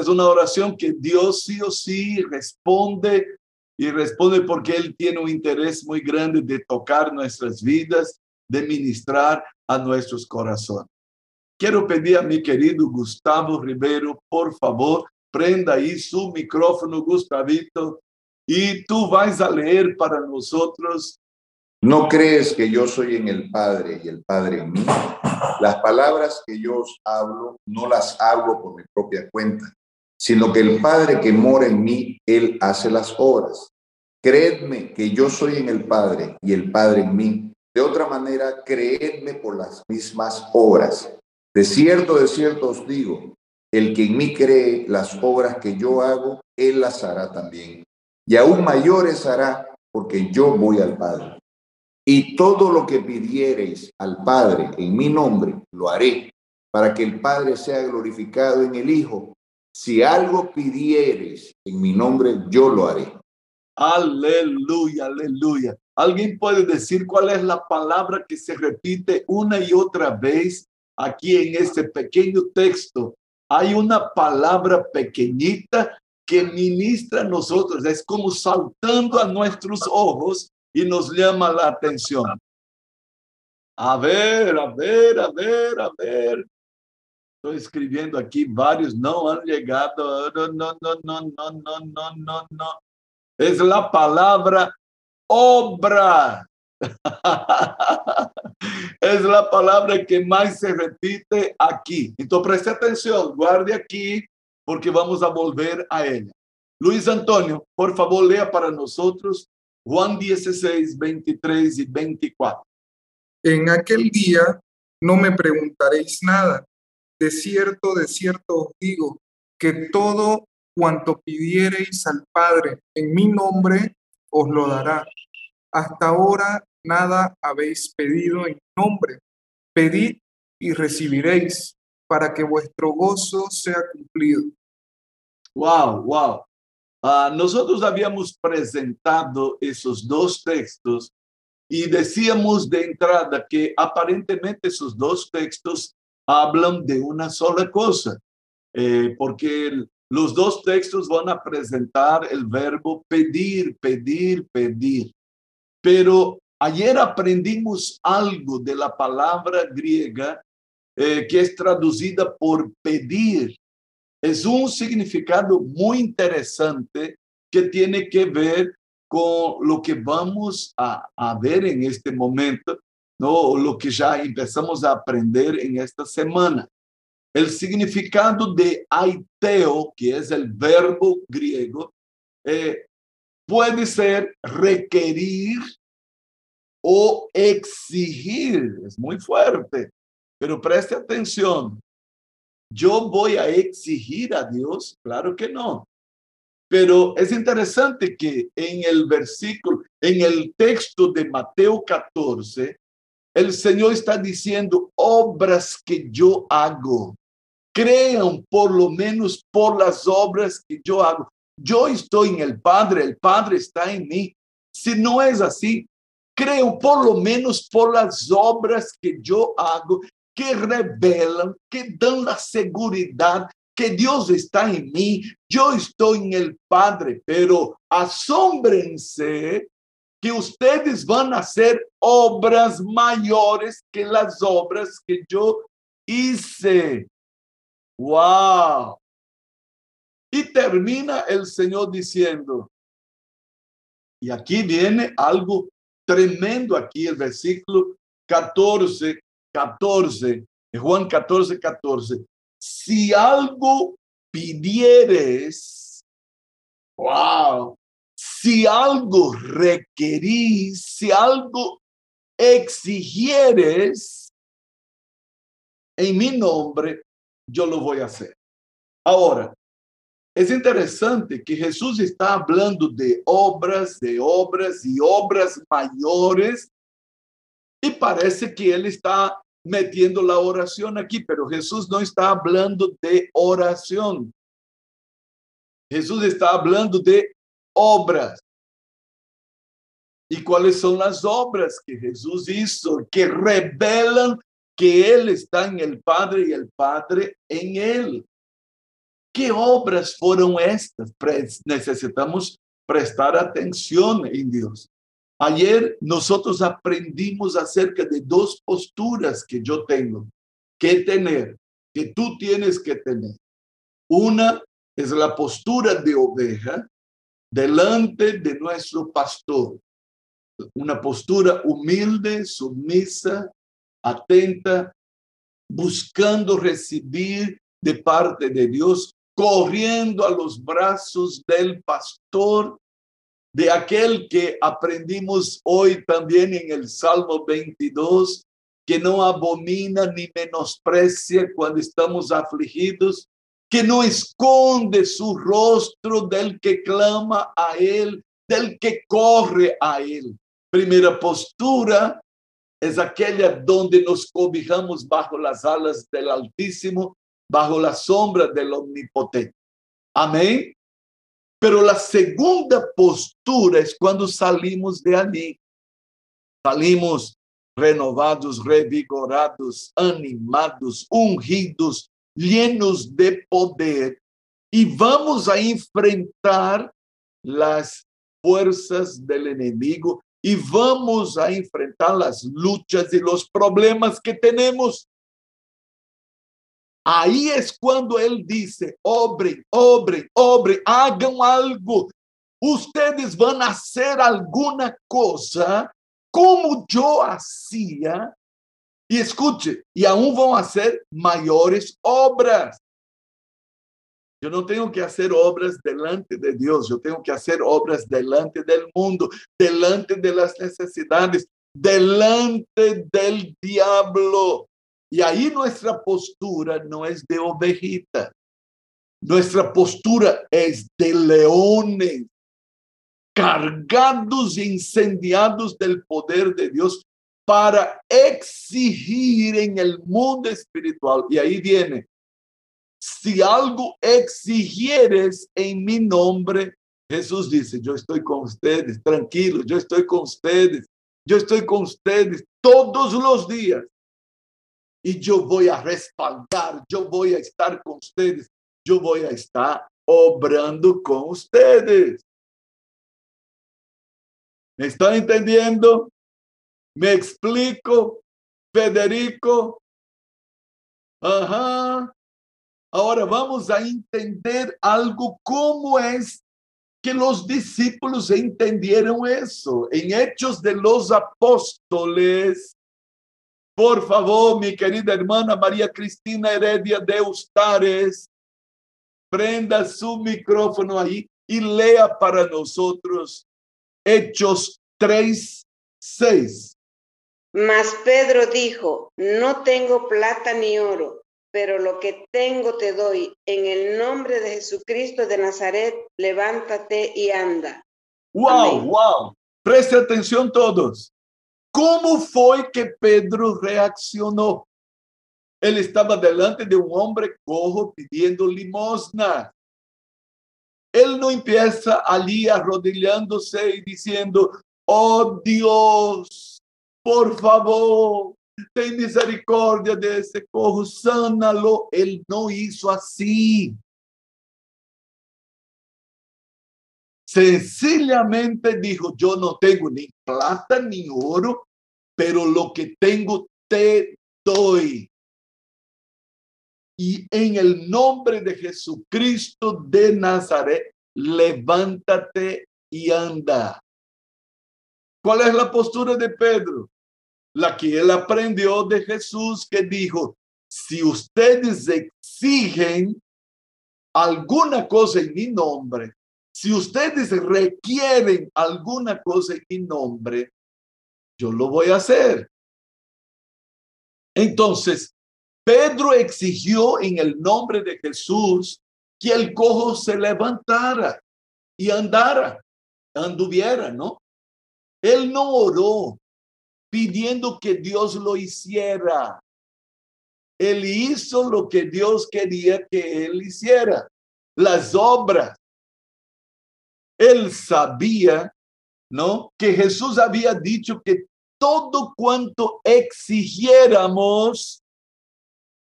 Es una oración que Dios sí o sí responde y responde porque Él tiene un interés muy grande de tocar nuestras vidas, de ministrar a nuestros corazones. Quiero pedir a mi querido Gustavo Ribeiro, por favor, prenda ahí su micrófono, Gustavito, y tú vas a leer para nosotros. ¿No crees que yo soy en el Padre y el Padre en mí? Las palabras que yo os hablo no las hablo por mi propia cuenta, sino que el Padre que mora en mí, Él hace las obras. Creedme que yo soy en el Padre y el Padre en mí. De otra manera, creedme por las mismas obras. De cierto, de cierto os digo, el que en mí cree las obras que yo hago, Él las hará también. Y aún mayores hará, porque yo voy al Padre. Y todo lo que pidiereis al Padre en mi nombre, lo haré, para que el Padre sea glorificado en el Hijo. Si algo pidiereis en mi nombre, yo lo haré. Aleluya, aleluya. ¿Alguien puede decir cuál es la palabra que se repite una y otra vez aquí en este pequeño texto? Hay una palabra pequeñita que ministra a nosotros, es como saltando a nuestros ojos y nos llama la atención. A ver, a ver, a ver, a ver. Estou escrevendo aqui, vários não han chegado. Não, não, não, não, não, não, não. não é a palavra obra. é a palavra que mais se repite aqui. Então preste atenção, guarde aqui, porque vamos a volver a ela. Luiz Antônio, por favor, leia para nós Juan 16, 23 e 24. En aquele dia não me perguntareis nada. De cierto, de cierto os digo que todo cuanto pidiereis al Padre en mi nombre, os lo dará. Hasta ahora nada habéis pedido en nombre. Pedid y recibiréis para que vuestro gozo sea cumplido. Wow, wow. Uh, nosotros habíamos presentado esos dos textos y decíamos de entrada que aparentemente esos dos textos hablan de una sola cosa, eh, porque los dos textos van a presentar el verbo pedir, pedir, pedir. Pero ayer aprendimos algo de la palabra griega eh, que es traducida por pedir. Es un significado muy interesante que tiene que ver con lo que vamos a, a ver en este momento, ¿no? lo que ya empezamos a aprender en esta semana. El significado de aiteo, que es el verbo griego, eh, puede ser requerir o exigir. Es muy fuerte, pero preste atención. ¿Yo voy a exigir a Dios? Claro que no. Pero es interesante que en el versículo, en el texto de Mateo 14, el Señor está diciendo obras que yo hago crean por lo menos por las obras que yo hago. Yo estoy en el Padre, el Padre está en mí. Si no es así, creo por lo menos por las obras que yo hago, que revelan, que dan la seguridad que Dios está en mí, yo estoy en el Padre, pero asómbrense ustedes van a hacer obras mayores que las obras que yo hice. ¡Wow! Y termina el Señor diciendo, y aquí viene algo tremendo, aquí el versículo 14, 14, Juan 14, 14. Si algo pidieres, wow, si algo requerís, si algo exigieres en mi nombre, yo lo voy a hacer. Ahora, es interesante que Jesús está hablando de obras, de obras y obras mayores, y parece que él está metiendo la oración aquí, pero Jesús no está hablando de oración. Jesús está hablando de obras. ¿Y cuáles son las obras que Jesús hizo que revelan que Él está en el Padre y el Padre en Él. ¿Qué obras fueron estas? necesitamos prestar atención en Dios. Ayer nosotros aprendimos acerca de dos posturas que yo tengo que tener, que tú tienes que tener. Una es la postura de oveja delante de nuestro pastor. Una postura humilde, sumisa, atenta, buscando recibir de parte de Dios, corriendo a los brazos del pastor, de aquel que aprendimos hoy también en el Salmo 22, que no abomina ni menosprecia cuando estamos afligidos, que no esconde su rostro del que clama a Él, del que corre a Él. Primera postura es aquella donde nos cobijamos bajo las alas del Altísimo, bajo la sombra del Omnipotente. Amén. Pero la segunda postura es cuando salimos de allí. Salimos renovados, revigorados, animados, ungidos, llenos de poder y vamos a enfrentar las fuerzas del enemigo y vamos a enfrentar las luchas y los problemas que tenemos. Ahí es cuando él dice, obren, obren, obren, hagan algo. Ustedes van a hacer alguna cosa como yo hacía y escuche, y aún van a hacer mayores obras. Yo no tengo que hacer obras delante de Dios, yo tengo que hacer obras delante del mundo, delante de las necesidades, delante del diablo. Y ahí nuestra postura no es de ovejita, nuestra postura es de leones, cargados e incendiados del poder de Dios para exigir en el mundo espiritual. Y ahí viene, si algo exigieres en mi nombre, Jesús dice, yo estoy con ustedes, tranquilos, yo estoy con ustedes, yo estoy con ustedes todos los días. Y yo voy a respaldar, yo voy a estar con ustedes, yo voy a estar obrando con ustedes. ¿Me están entendiendo? ¿Me explico? Federico. Ajá. Ahora vamos a entender algo, cómo es que los discípulos entendieron eso. En Hechos de los Apóstoles, por favor, mi querida hermana María Cristina Heredia de Ustares, prenda su micrófono ahí y lea para nosotros Hechos 3, 6. Mas Pedro dijo, no tengo plata ni oro, pero lo que tengo te doy. En el nombre de Jesucristo de Nazaret, levántate y anda. Wow, wow. Preste atención todos. ¿Cómo fue que Pedro reaccionó? Él estaba delante de un hombre cojo pidiendo limosna. Él no empieza allí arrodillándose y diciendo, oh Dios, por favor, ten misericordia de ese cojo, sánalo. Él no hizo así. Sencillamente dijo, yo no tengo ni plata ni oro, pero lo que tengo te doy y en el nombre de Jesucristo de Nazaret, levántate y anda. ¿Cuál es la postura de Pedro? La que él aprendió de Jesús que dijo, si ustedes exigen alguna cosa en mi nombre, si ustedes requieren alguna cosa en mi nombre, yo lo voy a hacer. Entonces, Pedro exigió en el nombre de Jesús que el cojo se levantara y andara, anduviera, ¿no? Él no oró pidiendo que Dios lo hiciera. Él hizo lo que Dios quería que él hiciera, las obras. Él sabía, ¿no? Que Jesús había dicho que todo cuanto exigiéramos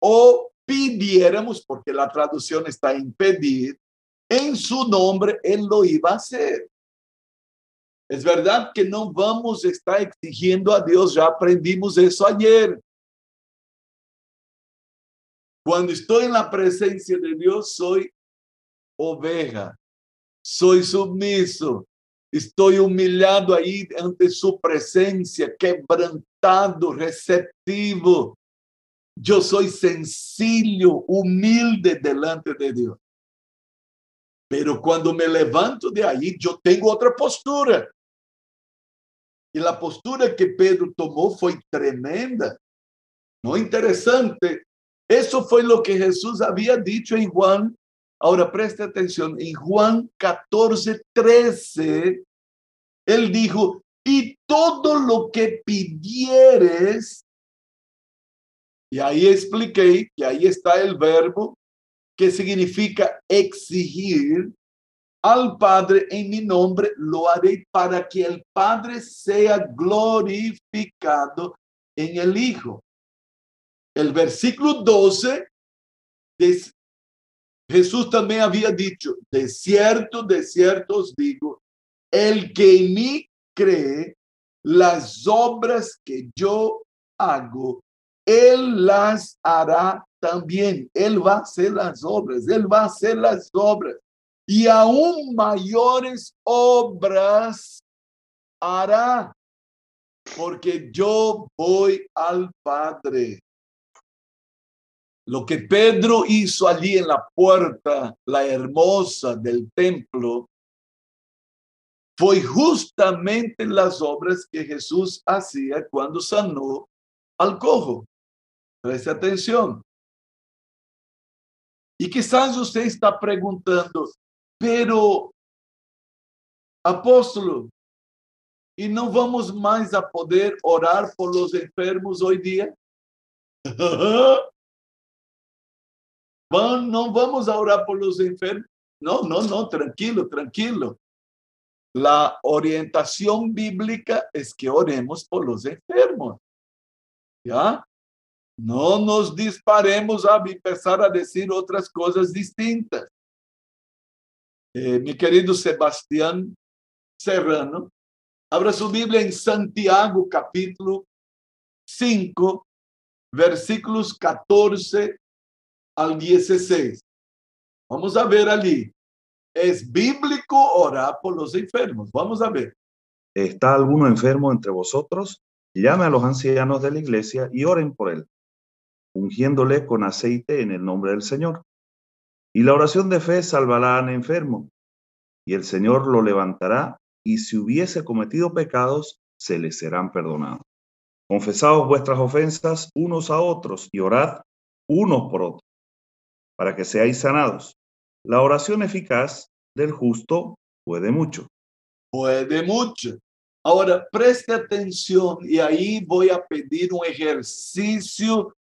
o pidiéramos, porque la traducción está en en su nombre Él lo iba a hacer. Es verdad que no vamos a estar exigiendo a Dios, ya aprendimos eso ayer. Cuando estoy en la presencia de Dios, soy oveja, soy sumiso, estoy humillado ahí ante su presencia, quebrantado, receptivo. Yo soy sencillo, humilde delante de Dios. Pero cuando me levanto de ahí, yo tengo otra postura. Y la postura que Pedro tomó fue tremenda. No interesante. Eso fue lo que Jesús había dicho en Juan. Ahora preste atención, en Juan 14, 13, él dijo, y todo lo que pidieres, y ahí expliqué que ahí está el verbo que significa exigir al Padre en mi nombre, lo haré para que el Padre sea glorificado en el Hijo. El versículo 12, de, Jesús también había dicho, de cierto, de cierto os digo, el que en mí cree, las obras que yo hago, él las hará también. Él va a hacer las obras, él va a hacer las obras. Y aún mayores obras hará, porque yo voy al Padre. Lo que Pedro hizo allí en la puerta, la hermosa del templo, fue justamente las obras que Jesús hacía cuando sanó al cojo. Preste atención. Y quizás usted está preguntando, pero, apóstolo, ¿y no vamos más a poder orar por los enfermos hoy día? ¿No vamos a orar por los enfermos? No, no, no, tranquilo, tranquilo. La orientación bíblica es que oremos por los enfermos. ¿Ya? No nos disparemos a empezar a decir otras cosas distintas. Eh, mi querido Sebastián Serrano, abra su Biblia en Santiago capítulo 5, versículos 14 al 16. Vamos a ver allí. Es bíblico orar por los enfermos. Vamos a ver. ¿Está alguno enfermo entre vosotros? Llame a los ancianos de la iglesia y oren por él, ungiéndole con aceite en el nombre del Señor. Y la oración de fe salvará al enfermo, y el Señor lo levantará, y si hubiese cometido pecados, se le serán perdonados. Confesaos vuestras ofensas unos a otros y orad unos por otros para que seáis sanados. La oración eficaz del justo puede mucho. Puede mucho. Ahora, preste atención y ahí voy a pedir un ejercicio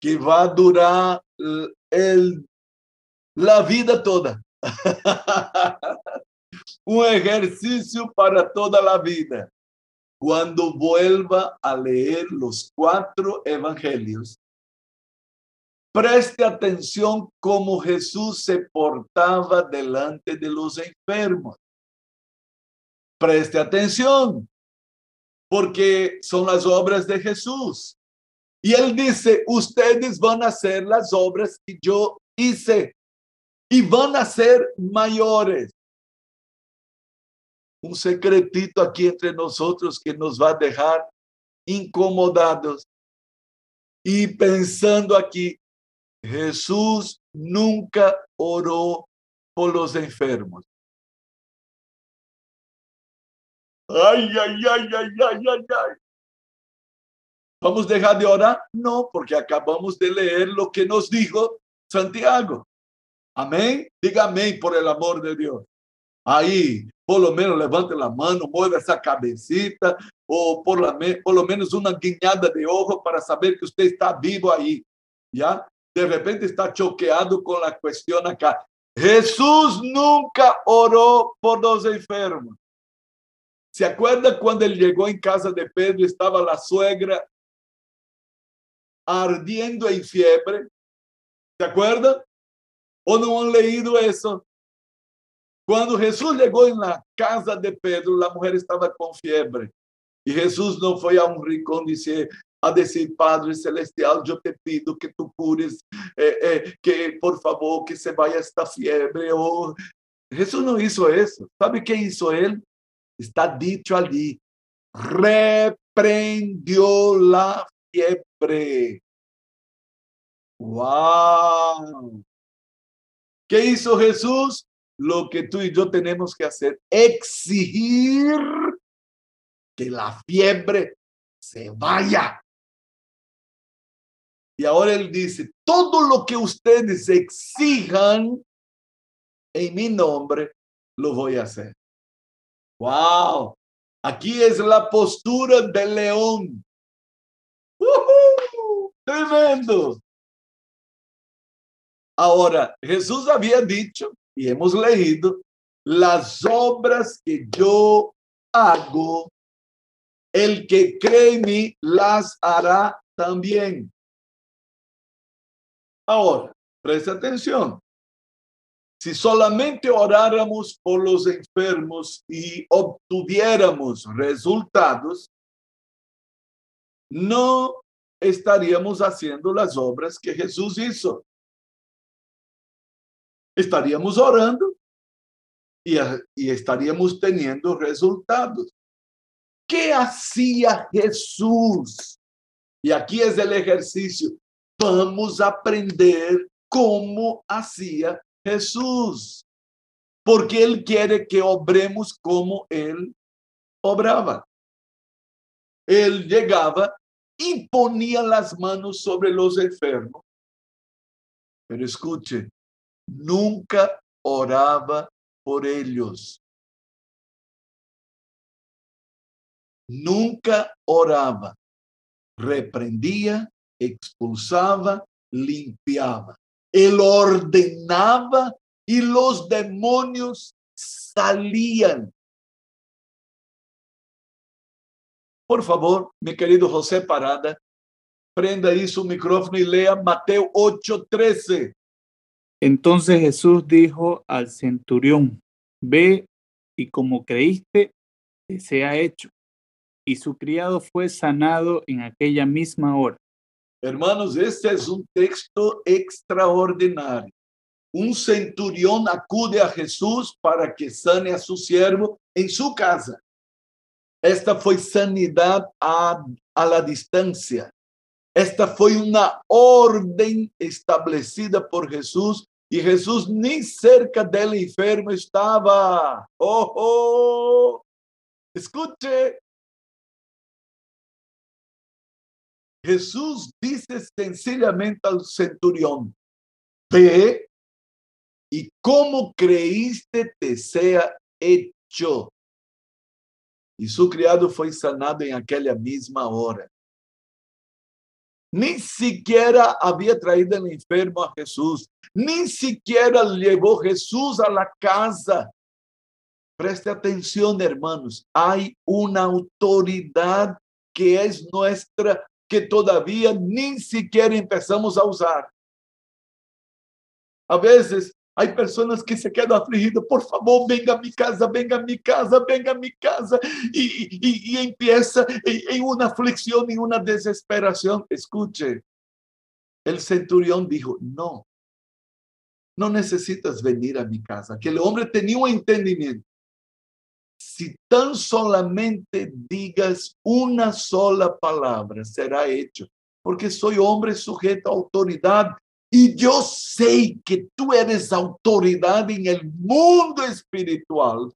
que va a durar el, la vida toda. un ejercicio para toda la vida. Cuando vuelva a leer los cuatro evangelios, Preste atención cómo Jesús se portaba delante de los enfermos. Preste atención, porque son las obras de Jesús. Y él dice, ustedes van a hacer las obras que yo hice y van a ser mayores. Un secretito aquí entre nosotros que nos va a dejar incomodados y pensando aquí, Jesús nunca oró por los enfermos. Ay, ay, ay, ay, ay, ay, ay. ¿Vamos a dejar de orar? No, porque acabamos de leer lo que nos dijo Santiago. Amén. Diga amén por el amor de Dios. Ahí, por lo menos levante la mano, mueva esa cabecita o por, la, por lo menos una guiñada de ojo para saber que usted está vivo ahí. ¿Ya? de repente está choqueado con la cuestión acá. Jesús nunca oró por los enfermos. ¿Se acuerda cuando él llegó en casa de Pedro? Estaba la suegra ardiendo en fiebre. ¿Se acuerdan? ¿O no han leído eso? Cuando Jesús llegó en la casa de Pedro, la mujer estaba con fiebre. Y Jesús no fue a un rincón dice, a decir, Padre Celestial, yo te pido que tú cures, eh, eh, que por favor que se vaya esta fiebre. Oh, Jesús no hizo eso. ¿Sabe qué hizo él? Está dicho allí, reprendió la fiebre. ¡Wow! ¿Qué hizo Jesús? Lo que tú y yo tenemos que hacer, exigir que la fiebre se vaya. Y ahora él dice, todo lo que ustedes exijan en mi nombre, lo voy a hacer. Wow, aquí es la postura del león. Tremendo. Ahora, Jesús había dicho, y hemos leído, las obras que yo hago, el que cree en mí las hará también. Ahora, presta atención. Si solamente oráramos por los enfermos y obtuviéramos resultados, no estaríamos haciendo las obras que Jesús hizo. Estaríamos orando y, y estaríamos teniendo resultados. ¿Qué hacía Jesús? Y aquí es el ejercicio. Vamos a aprender cómo hacía Jesús, porque Él quiere que obremos como Él obraba. Él llegaba y ponía las manos sobre los enfermos. Pero escuche, nunca oraba por ellos. Nunca oraba. Reprendía, expulsaba, limpiaba. Él ordenaba y los demonios salían. Por favor, mi querido José Parada, prenda ahí su micrófono y lea Mateo 8:13. Entonces Jesús dijo al centurión, ve y como creíste, te sea hecho. Y su criado fue sanado en aquella misma hora. Hermanos, este es un texto extraordinario. Un centurión acude a Jesús para que sane a su siervo en su casa. Esta fue sanidad a, a la distancia. Esta fue una orden establecida por Jesús y Jesús ni cerca del enfermo estaba. ¡Oh, oh! Escuche, Jesús dice sencillamente al centurión, ve y como creíste te sea hecho. Y su criado fue sanado en aquella misma hora. Ni siquiera había traído el enfermo a Jesús, ni siquiera llevó Jesús a la casa. Preste atención, hermanos, hay una autoridad que es nuestra que todavía ni siquiera empezamos a usar. A veces hay personas que se quedan afligidas, por favor, venga a mi casa, venga a mi casa, venga a mi casa, y, y, y empieza en, una aflicción, en una desesperación. Escuche, el centurión dijo, no, no necesitas venir a mi casa, que el hombre tenía un entendimiento. Si tan solamente digas una sola palabra, será hecho, porque soy hombre sujeto a autoridad y yo sé que tú eres autoridad en el mundo espiritual.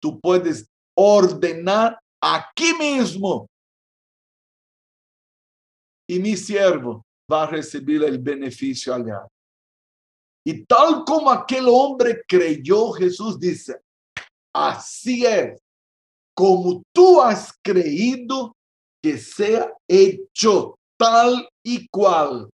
Tú puedes ordenar aquí mismo. Y mi siervo va a recibir el beneficio allá. Y tal como aquel hombre creyó, Jesús dice, Así es, como tú has creído que sea hecho tal y cual.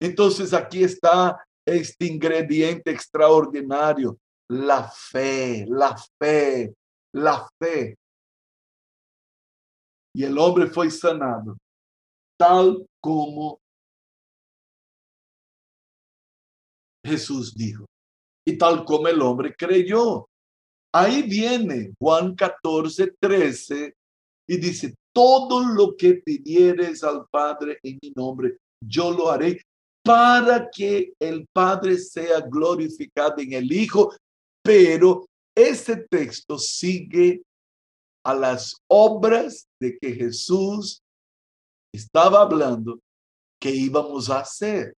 Entonces aquí está este ingrediente extraordinario, la fe, la fe, la fe. Y el hombre fue sanado, tal como Jesús dijo. Y tal como el hombre creyó. Ahí viene Juan 14, 13 y dice, todo lo que pidieres al Padre en mi nombre, yo lo haré para que el Padre sea glorificado en el Hijo. Pero ese texto sigue a las obras de que Jesús estaba hablando que íbamos a hacer.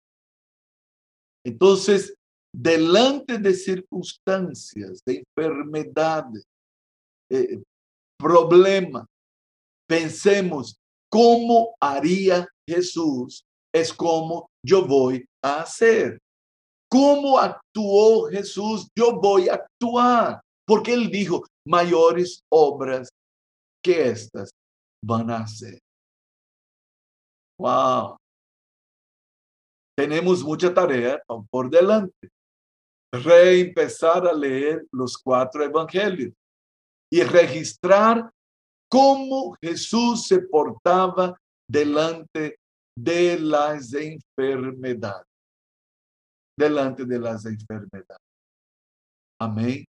Entonces, delante de circunstancias, de enfermedades, eh, problemas, pensemos cómo haría Jesús, es como yo voy a hacer. ¿Cómo actuó Jesús? Yo voy a actuar. Porque él dijo, mayores obras que estas van a hacer. Wow. Tenemos mucha tarea por delante. Reempezar a leer los cuatro evangelios y registrar cómo Jesús se portaba delante de las enfermedades. Delante de las enfermedades. Amén.